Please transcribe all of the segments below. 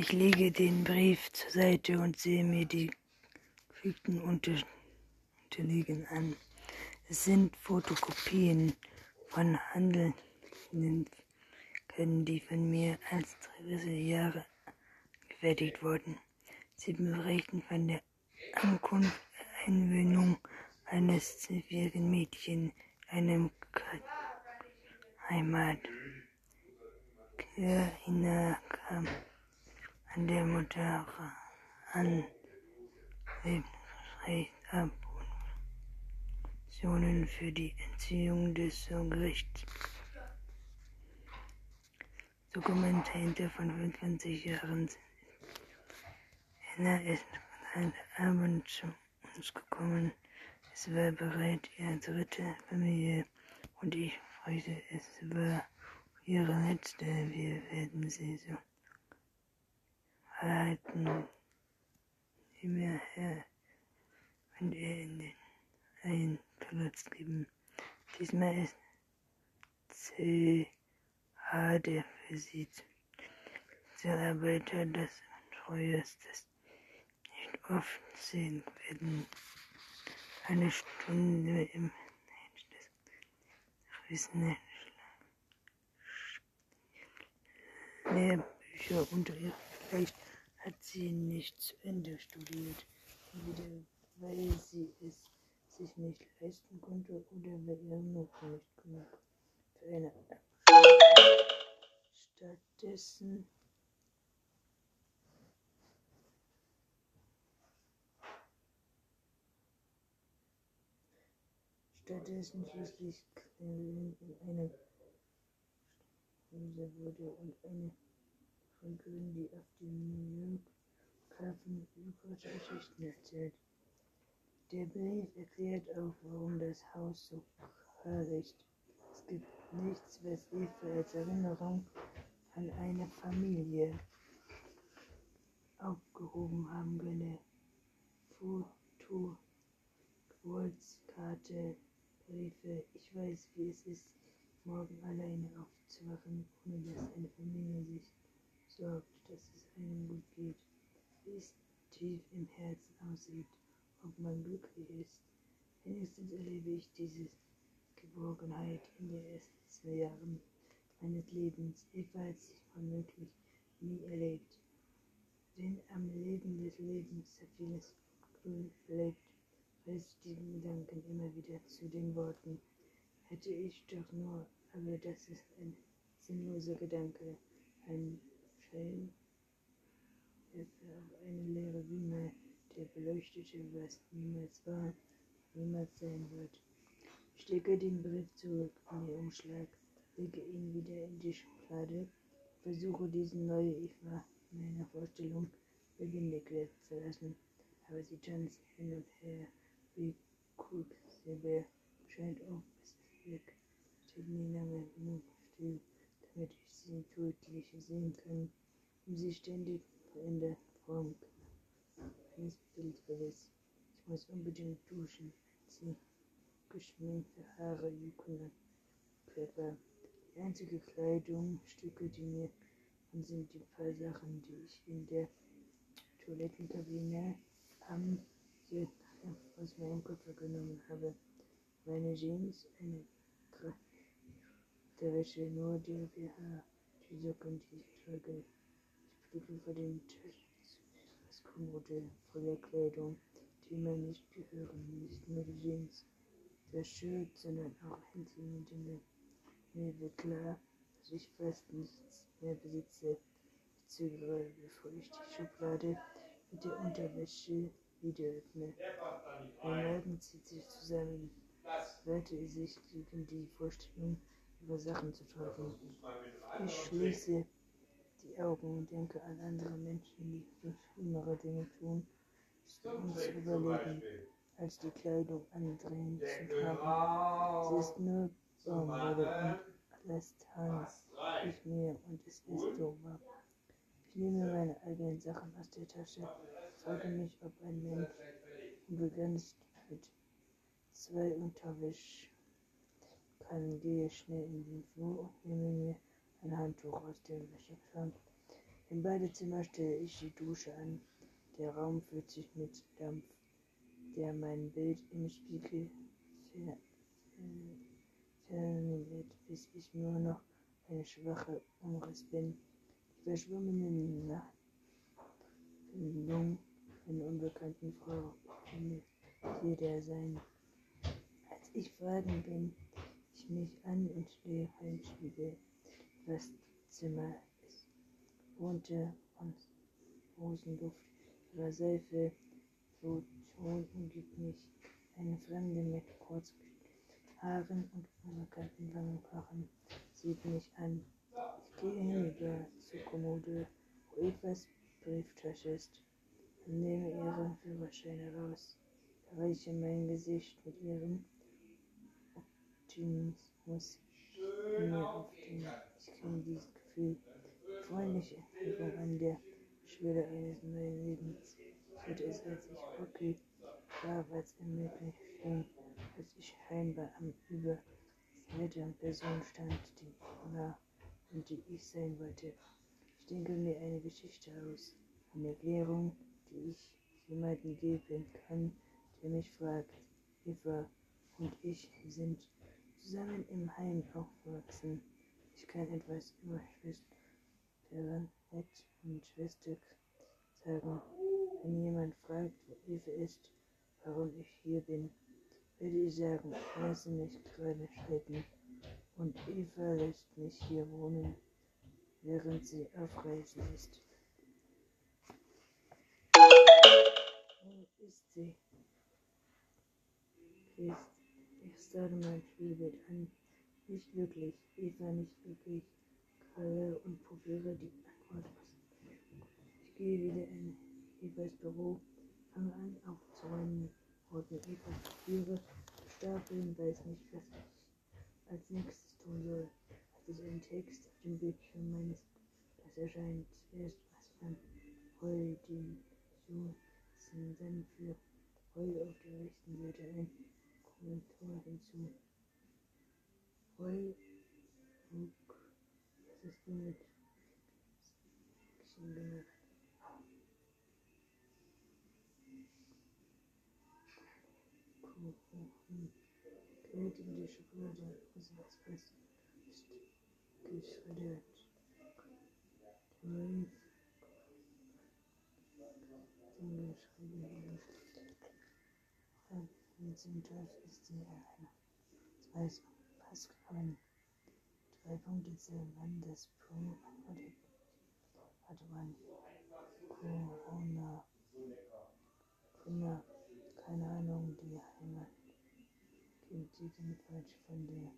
Ich lege den Brief zur Seite und sehe mir die gefügten Unter Unterliegen an. Es sind Fotokopien von Handelnden können, die von mir als Jahre gefertigt wurden. Sie berichten von der Ankunft, Einwöhnung eines zwölfjährigen Mädchens in einem Heimat. Kleiner kam an der Mutter an, Lebensrecht ab Optionen für die Entziehung des Gerichts. Dokumente hinter von 25 Jahren Henna ist an Abend zu uns gekommen. Es war bereit, ihre dritte Familie und ich freute es war ihre letzte. Wir werden sie so halten. Immer her, wenn er in den ein Palast geben. Diesmal ist CH der versieht. Sozialarbeiter des Treuestes nicht oft sehen werden. Eine Stunde im Wissenden Lehrbücher unter ihr. Vielleicht hat sie nicht zu Ende studiert, entweder weil sie es sich nicht leisten konnte oder weil ihre Noten nicht genug für eine. Stattdessen stattdessen schließlich in eine Hose wurde und eine Frankerin, die auf dem New York Hafen Geschichten erzählt. Der Brief erklärt auch, warum das Haus so ist. Es gibt nichts, was Eva als Erinnerung an eine Familie aufgehoben haben könne. Foto, Geburtskarte, Briefe. Ich weiß, wie es ist, morgen alleine aufzuwachen, ohne dass eine Familie sich sorgt, dass es einem gut geht, wie es tief im Herzen aussieht ob man glücklich ist. Wenigstens erlebe ich diese Geborgenheit in den ersten zwei Jahren meines Lebens. Eva hat sie womöglich nie erlebt. Denn am Leben des Lebens so vieles grün bleibt, reißt diesen Gedanken immer wieder zu den Worten. Hätte ich doch nur, aber das ist ein sinnloser Gedanke, ein Schein, der auf eine leere Bühne der beleuchtete, was niemals war, niemals sein wird. Ich stecke den Brief zurück in den Umschlag, lege ihn wieder in die Schublade, versuche diesen neue Eva in meiner Vorstellung lebendig werden zu lassen, aber sie tanzt hin und her wie Kucksilber, scheint auch bis weg, steht nie lange genug still, damit ich sie deutlich sehen kann, um sie ständig verändert formen kann eines Bildbildes. Ich muss unbedingt duschen. Sie geschminkte Haare jucken Körper. Die einzige Kleidungsstücke, die mir und sind die paar Sachen, die ich in der Toilettenkabine am aus meinem Koffer genommen habe. Meine Jeans, eine der Wäsche, nur der BH, die Socken, die ich trage. Ich blicke vor den Tisch Kommode voller Kleidung, die mir nicht gehören, nicht nur die Jeans, der Shirt, sondern auch einzelne Dinge. Mir wird klar, dass ich fast nichts mehr besitze. Ich zögere, bevor ich die Schublade mit der Unterwäsche wieder öffne. Mein Magen zieht sich zusammen, wehrte sich gegen die Vorstellung, über Sachen zu treffen. Ich schließe die Augen und denke an andere Menschen, die viel schlimmere Dinge tun, um zu überleben, als die Kleidung andrehen zu tragen. Sie ist nur Baumwolle und lässt Hans, ich mir und es ist so wahr. Ich nehme meine eigenen Sachen aus der Tasche, frage mich, ob ein Mensch unbegrenzt mit zwei Unterwäsch kann, gehe schnell in den Flur und nehme mir Handtuch aus dem Wäscheschrank. Im Badezimmer stelle ich die Dusche an. Der Raum füllt sich mit Dampf, der mein Bild im Spiegel verniert, bis ich nur noch eine schwache Umriss bin. Die verschwommene Nachbindung einer unbekannten Frau kann jeder sein. Als ich fragen bin, ich mich an und stehe ein Spiegel, was Zimmer ist, wohnte und Rosenduft ihrer Seife so schon umgibt mich eine Fremde mit kurz Haaren und unbekannten Wangenpaaren sieht mich an. Ich gehe hinüber zur Kommode, wo etwas Brieftasche ist, und nehme ihren Führerschein heraus, erreiche mein Gesicht mit ihrem Optimismus mir auf den. Ich kenne dieses Gefühl, freundliche Erinnerung an der Schwelle eines neuen Lebens. Ich hatte es, als ich Rocky damals ermöglicht schien, als ich scheinbar am Über weiteren Person stand, die ich war und die ich sein wollte. Ich denke mir eine Geschichte aus, eine Erklärung, die ich jemandem geben kann, der mich fragt. Eva und ich sind zusammen im Heim aufgewachsen. Ich kann etwas über Schwester und Schwester sagen. Wenn jemand fragt, wo Eva ist, warum ich hier bin, würde ich sagen, lasse mich gerade schrecken. Und Eva lässt mich hier wohnen, während sie auf Reisen ist. Wo ist sie? Ich starre mein Spielbild an. Nicht wirklich, Eva nicht wirklich. Kalle und probiere die Antwort aus. Ich gehe wieder in Evas Büro, fange an aufzuräumen, ordne Evas Papiere, stapeln, weiß nicht, was ich als nächstes tun soll. Als ich einen Text auf dem Bildschirm meines, das erscheint erst was man heutigen Johnson dann für heute auf der rechten Seite ein Kommentar hinzu. Heu, was ist damit? Gemacht. Knetende Schokolade aus Express ist geschreddert. Reif ungeschrieben. Zintos ist sie eine. Zwei Passgraben. Drei Punkte zählen an das Pro hatte man Corona. Corona keine Ahnung, die Heimat gilt jedenfalls von der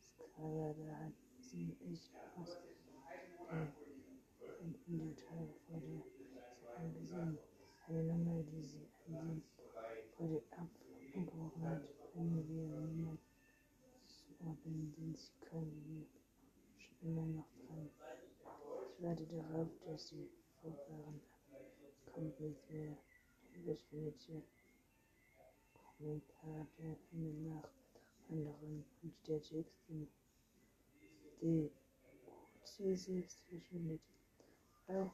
Skala, da hat sie echt aus der in der Tage vor der Skala gesehen. Eine Nummer, die sie an sie vor der abgebrochen hat, wenn wir niemand zuordnen, denn sie können wir schon immer noch dran. Ich warte darauf, dass mehr. Was findet ihr? Kommentare eine nach anderen und der Text in D. C selbst verschwindet. Auch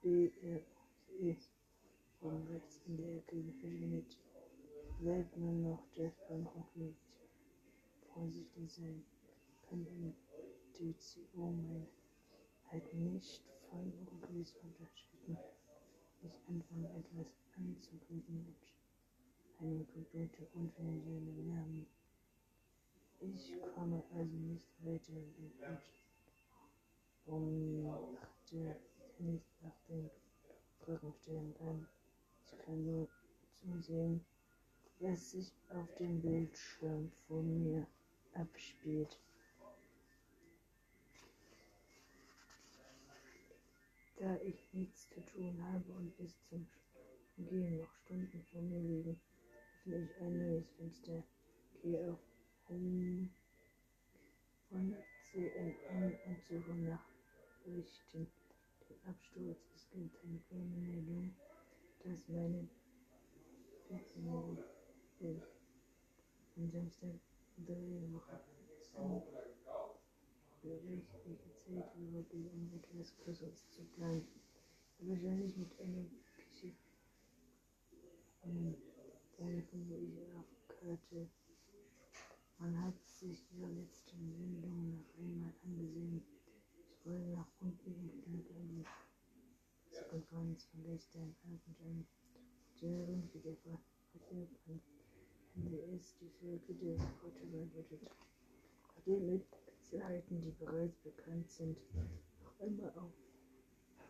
B, R, E von rechts in der Ecke verschwindet. Bleibt nur noch der Bankkonflikt. Vorsichtig sein kann in TCO mein halt nicht von Urgewis unterscheiden. Ich anfange etwas anzuklicken und einen Computer unter seinem Namen. Ich komme also nicht weiter, wenn ich umdachte, nicht nach den Fragen stellen kann. Ich kann nur zusehen, was sich auf dem Bildschirm vor mir abspielt. Da ich nichts zu tun habe und bis zum Gehen noch Stunden vor mir liegen, öffne ich ein neues Fenster, gehe auf Home von CNN und suche nach Berichten. Der Absturz, gibt eine kleine Meldung, dass meine Beziehung am Samstag drei Wochen welche Zeit übergeht, um etwas Größeres zu planen. Wahrscheinlich mit einer Geschichte, von wo ich auf Karte. Man hat sich die letzten Sendungen noch einmal angesehen. Ich wollte nach unten an die Pressekonferenz von gestern Abend an. Jahren wie der Verkehr von NDS die Völker der Portugal bedeutet. Nachdem Mitzelheiten, die bereits bekannt sind, noch einmal auf,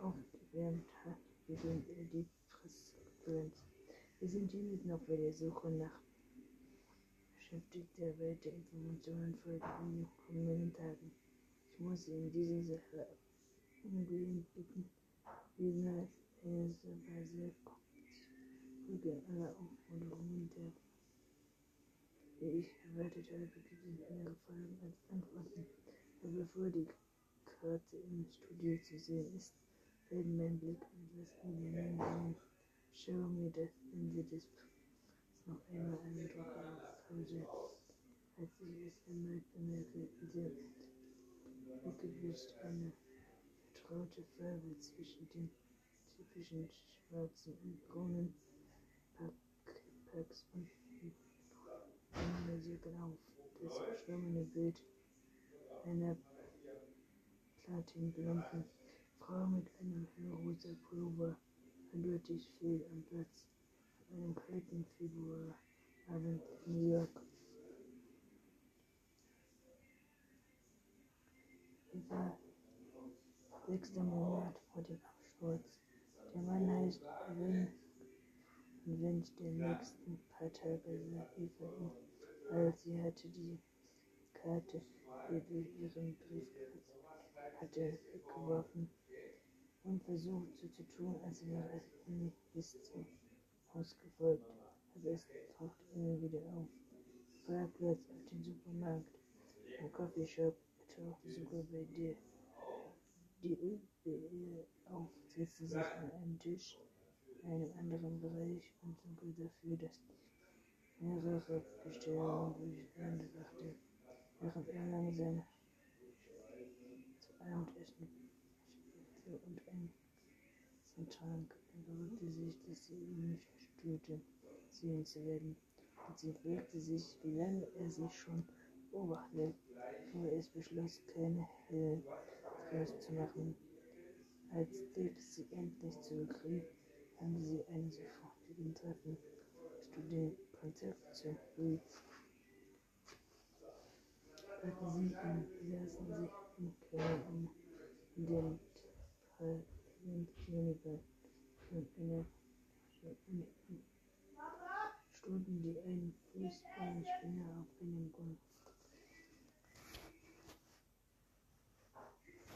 aufgewärmt hat, beginnt die Pressekonferenz. Wir sind hiermit noch bei der Suche nach beschäftigt der Welt der Informationen in den kommenden Tagen. Ich muss Sie in dieser Sache umgehend bitten, Wisner ist aber sehr Folge aller Aufforderungen der, die ich habe, gibt es mehr Fragen als Antworten. Aber bevor die Karte im Studio zu sehen ist, fällt mein Blick etwas in den Namen. Schau mir das Ende des noch einmal aufhalte, als ich es erneut bemerke, sehr weggewischt eine vertraute Farbe zwischen den typischen schwarzen und braunen Packs und Musiken auf. Das verschwommene Bild einer platinblonden Frau mit einem hellrosa Pullover eindeutig fehl am Platz an einem kalten Februarabend in New York. Es war sechster Monat vor dem Absturz. Der Mann heißt Evan und während der nächsten paar Tage sah Eva ihn, weil sie hatte die Karte, die durch ihren Briefkasten hatte, weggeworfen und versucht so zu tun, als wäre es nie bis zum Haus gefolgt. Aber es tauchte immer wieder auf. Parkplatz auf dem Supermarkt, im Coffeeshop, tauchte sogar bei der die UBE auf, setzte sich an einen Tisch in einem anderen Bereich und sorgte dafür, dass mehrere Bestellungen durcheinander brachte, während er langsam zu Abendessen spielte und ein trank. Er beruhigte sich, dass sie ihn nicht verstörte, sehen zu werden, und sie fragte sich, wie lange er sie schon beobachtete, bevor er es beschloss, keine Helle draus zu machen. Als Dick sie endlich zurückrief, haben sie einen sofortigen Treffen. Louis. Hatten sie ihn, saßen sich in, in dem Parlament Univer von einer Stunden, die einen Fußballspieler auf einem Golf